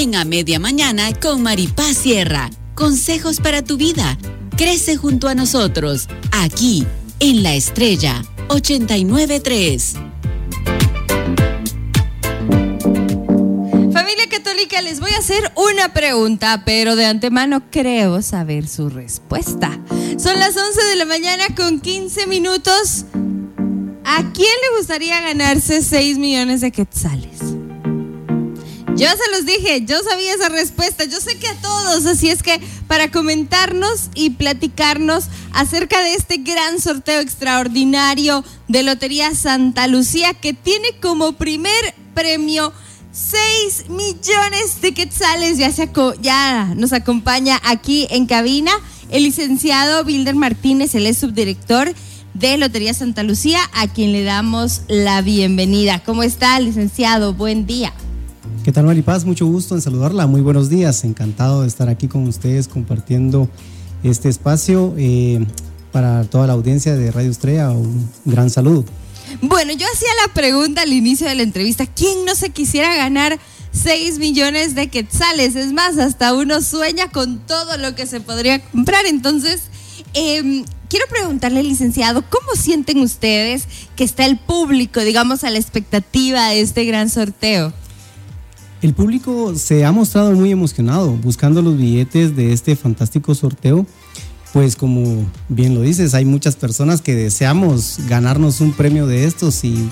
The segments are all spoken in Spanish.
en A Media Mañana con Maripaz Sierra. Consejos para tu vida. Crece junto a nosotros, aquí, en La Estrella 893. Familia Católica, les voy a hacer una pregunta, pero de antemano creo saber su respuesta. Son las 11 de la mañana con 15 minutos. ¿A quién le gustaría ganarse 6 millones de quetzales? Yo se los dije, yo sabía esa respuesta, yo sé que a todos, así es que para comentarnos y platicarnos acerca de este gran sorteo extraordinario de Lotería Santa Lucía que tiene como primer premio 6 millones de quetzales, ya, se, ya nos acompaña aquí en cabina el licenciado Wilder Martínez, es subdirector de Lotería Santa Lucía, a quien le damos la bienvenida. ¿Cómo está, licenciado? Buen día. ¿Qué tal, Maripaz? Mucho gusto en saludarla. Muy buenos días. Encantado de estar aquí con ustedes compartiendo este espacio. Eh, para toda la audiencia de Radio Estrella, un gran saludo. Bueno, yo hacía la pregunta al inicio de la entrevista, ¿quién no se quisiera ganar 6 millones de quetzales? Es más, hasta uno sueña con todo lo que se podría comprar. Entonces, em, quiero preguntarle, licenciado, ¿cómo sienten ustedes que está el público, digamos, a la expectativa de este gran sorteo? El público se ha mostrado muy emocionado buscando los billetes de este fantástico sorteo. Pues como bien lo dices, hay muchas personas que deseamos ganarnos un premio de estos y,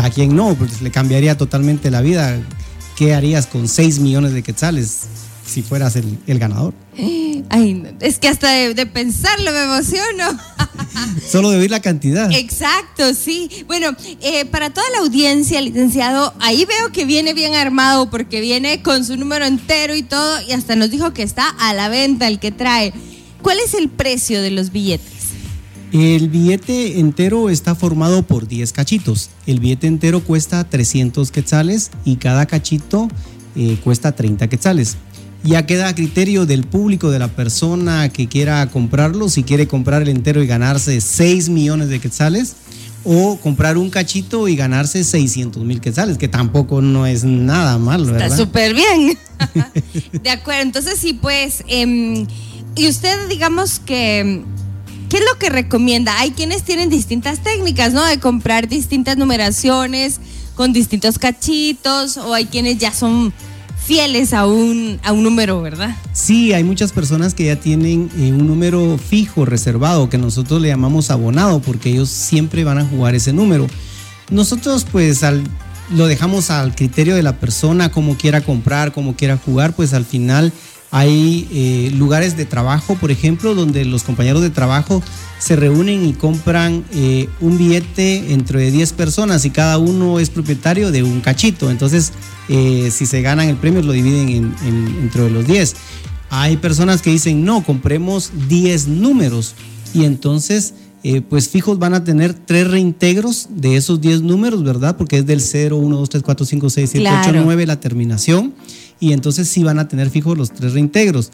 a quien no, pues le cambiaría totalmente la vida. ¿Qué harías con 6 millones de quetzales si fueras el, ganador? Ay, es que hasta de, de pensarlo me emociono. Solo de oír la cantidad. Exacto, sí. Bueno, eh, para toda la audiencia, licenciado, ahí veo que viene bien armado porque viene con su número entero y todo y hasta nos dijo que está a la venta el que trae. ¿Cuál es el precio de los billetes? El billete entero está formado por 10 cachitos. El billete entero cuesta 300 quetzales y cada cachito eh, cuesta 30 quetzales. Ya queda a criterio del público, de la persona que quiera comprarlo, si quiere comprar el entero y ganarse 6 millones de quetzales o comprar un cachito y ganarse 600 mil quetzales, que tampoco no es nada malo, ¿verdad? Está súper bien. de acuerdo, entonces sí, pues, em, y usted digamos que, ¿qué es lo que recomienda? Hay quienes tienen distintas técnicas, ¿no? De comprar distintas numeraciones con distintos cachitos, o hay quienes ya son fieles a un, a un número, ¿verdad? Sí, hay muchas personas que ya tienen eh, un número fijo, reservado, que nosotros le llamamos abonado, porque ellos siempre van a jugar ese número. Nosotros pues al, lo dejamos al criterio de la persona, como quiera comprar, como quiera jugar, pues al final hay eh, lugares de trabajo, por ejemplo, donde los compañeros de trabajo se reúnen y compran eh, un billete entre 10 personas y cada uno es propietario de un cachito. Entonces, eh, si se ganan el premio, lo dividen entre los 10. Hay personas que dicen, no, compremos 10 números. Y entonces, pues fijos van a tener tres reintegros de esos 10 números, ¿verdad? Porque es del 0, 1, 2, 3, 4, 5, 6, 7, 8, 9 la terminación y entonces sí van a tener fijos los tres reintegros.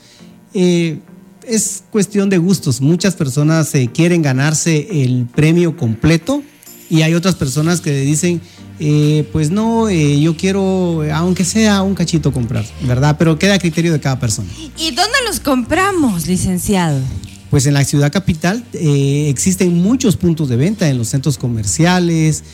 Eh, es cuestión de gustos. Muchas personas eh, quieren ganarse el premio completo y hay otras personas que dicen, eh, pues no, yo quiero, aunque sea un cachito comprar, ¿verdad? Pero queda a criterio de cada persona. ¿Y dónde los compramos, licenciado? Pues en la ciudad capital existen muchos puntos de venta en los centros comerciales,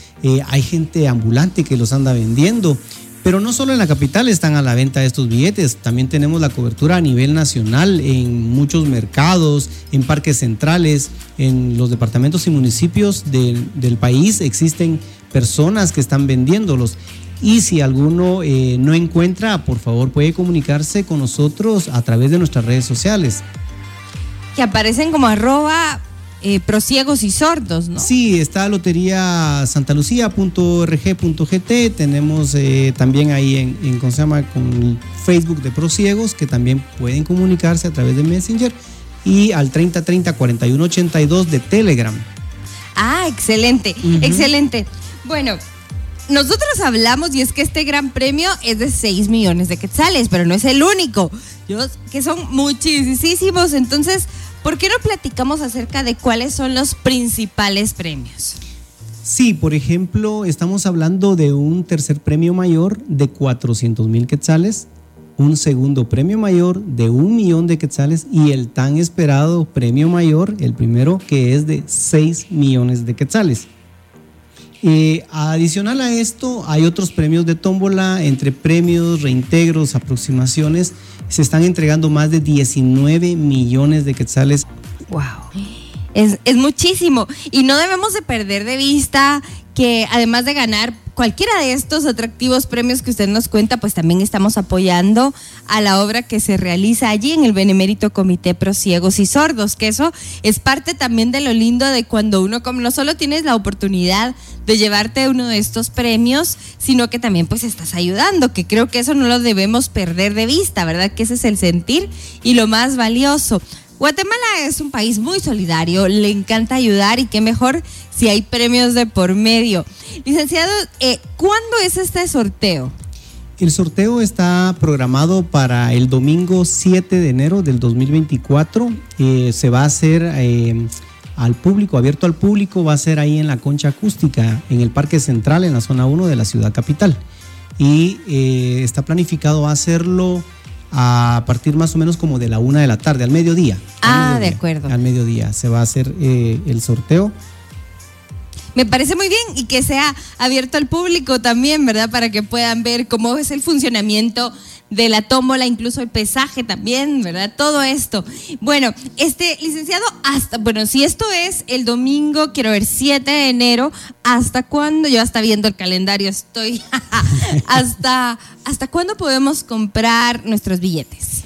hay gente ambulante que los anda vendiendo. Pero no solo en la capital están a la venta estos billetes, también tenemos la cobertura a nivel nacional en muchos mercados, en parques centrales, en los departamentos y municipios del, país existen personas que están vendiéndolos. Y si alguno eh, no encuentra, por favor puede comunicarse con nosotros a través de nuestras redes sociales. Que aparecen como arroba eh, prosiegos y sordos, ¿no? Sí, está lotería santalucía.org.gt, tenemos eh, también ahí en, en, ¿cómo se llama? Con Facebook de prosiegos, que también pueden comunicarse a través de Messenger, y al 3030-4182 de Telegram. Ah, excelente, excelente. Bueno, nosotros hablamos y es que este gran premio es de 6 millones de quetzales, pero no es el único, que son muchísimos, entonces ¿Por qué no platicamos acerca de cuáles son los principales premios? Sí, por ejemplo, estamos hablando de un tercer premio mayor de 400 mil quetzales, un segundo premio mayor de un millón de quetzales y el tan esperado premio mayor, el primero que es de 6 millones de quetzales. Eh, adicional a esto, hay otros premios de tómbola, entre premios, reintegros, aproximaciones, se están entregando más de 19 millones de quetzales. ¡Wow! Es, es muchísimo. Y no debemos de perder de vista que además de ganar cualquiera de estos atractivos premios que usted nos cuenta, pues también estamos apoyando a la obra que se realiza allí en el Benemérito Comité Pro Ciegos y Sordos, que eso es parte también de lo lindo de cuando uno como no solo tienes la oportunidad de llevarte uno de estos premios, sino que también pues estás ayudando, que creo que eso no lo debemos perder de vista, ¿verdad? Que ese es el sentir y lo más valioso. Guatemala es un país muy solidario, le encanta ayudar y qué mejor si hay premios de por medio. Licenciado, eh, ¿cuándo es este sorteo? El sorteo está programado para el domingo 7 de enero del 2024. Eh, se va a hacer eh, al público, abierto al público, va a ser ahí en la concha acústica, en el Parque Central, en la zona 1 de la ciudad capital. Y está planificado hacerlo a partir más o menos como de la una de la tarde, al mediodía. Ah, de acuerdo. Al mediodía se va a hacer eh, el sorteo. Me parece muy bien y que sea abierto al público también, ¿verdad? Para que puedan ver cómo es el funcionamiento de la tómbola, incluso el pesaje también, ¿verdad? Todo esto. Bueno, este licenciado, hasta, bueno, si esto es el domingo, quiero ver, 7 de enero, ¿hasta cuándo? Yo hasta viendo el calendario estoy, hasta, ¿hasta cuándo podemos comprar nuestros billetes?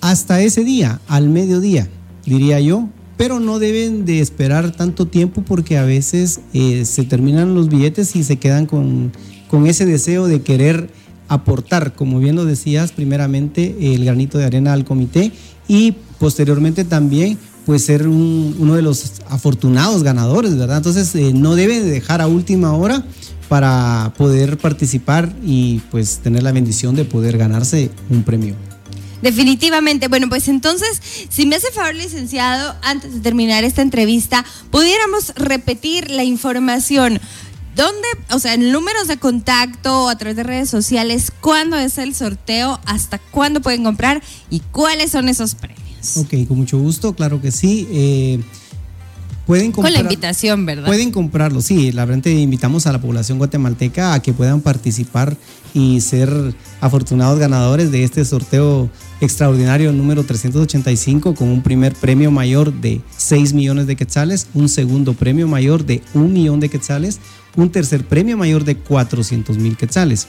Hasta ese día, al mediodía, diría yo, pero no deben de esperar tanto tiempo porque a veces eh, se terminan los billetes y se quedan con, con ese deseo de querer aportar, como bien lo decías, primeramente el granito de arena al comité y posteriormente también pues ser uno de los afortunados ganadores, ¿verdad? Entonces eh, no debe dejar a última hora para poder participar y pues tener la bendición de poder ganarse un premio. Definitivamente. Bueno, pues entonces, si me hace favor, licenciado, antes de terminar esta entrevista, pudiéramos repetir la información. ¿Dónde, o sea, en números de contacto o a través de redes sociales, cuándo es el sorteo, hasta cuándo pueden comprar y cuáles son esos premios? Ok, con mucho gusto, claro que sí. Eh, pueden comprar, Con la invitación, ¿verdad? Pueden comprarlo, sí. La verdad, invitamos a la población guatemalteca a que puedan participar y ser afortunados ganadores de este sorteo extraordinario número 385 con un primer premio mayor de 6 millones de quetzales, un segundo premio mayor de 1 millón de quetzales, un tercer premio mayor de 400 mil quetzales.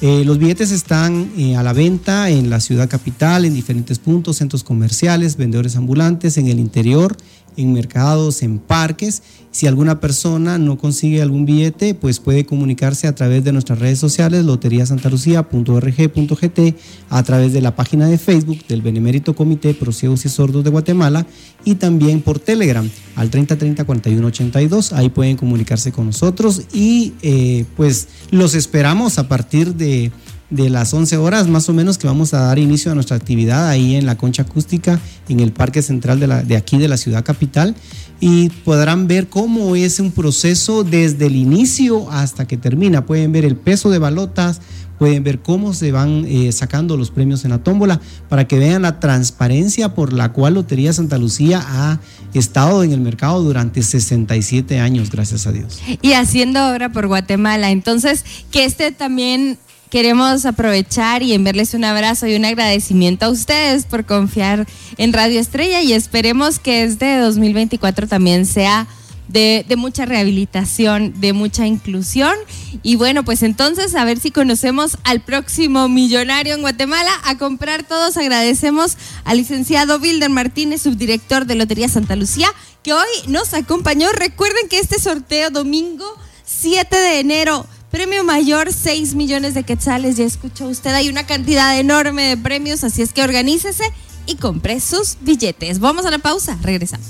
Eh, los billetes están eh, a la venta en la ciudad capital, en diferentes puntos, centros comerciales, vendedores ambulantes, en el interior, en mercados, en parques. Si alguna persona no consigue algún billete, pues puede comunicarse a través de nuestras redes sociales, loteriasantalucía.org.gt, a través de la página de Facebook del Benemérito Comité Pro y Sordos de Guatemala y también por Telegram al 3030 4182. Ahí pueden comunicarse con nosotros y eh, pues los esperamos a partir de de las 11 horas más o menos que vamos a dar inicio a nuestra actividad ahí en la concha acústica en el Parque Central de, la, de aquí de la ciudad capital y podrán ver cómo es un proceso desde el inicio hasta que termina. Pueden ver el peso de balotas, pueden ver cómo se van eh, sacando los premios en la tómbola para que vean la transparencia por la cual Lotería Santa Lucía ha estado en el mercado durante 67 años, gracias a Dios. Y haciendo obra por Guatemala. Entonces, que este también queremos aprovechar y enviarles un abrazo y un agradecimiento a ustedes por confiar en Radio Estrella y esperemos que este 2024 también sea de, mucha rehabilitación, de mucha inclusión. Y bueno, pues entonces a ver si conocemos al próximo millonario en Guatemala. A comprar todos agradecemos al licenciado Wilder Martínez, subdirector de Lotería Santa Lucía, que hoy nos acompañó. Recuerden que este sorteo domingo 7 de enero Premio mayor, 6 millones de quetzales. Ya escuchó usted, hay una cantidad enorme de premios, así es que organícese y compre sus billetes. Vamos a la pausa, regresamos.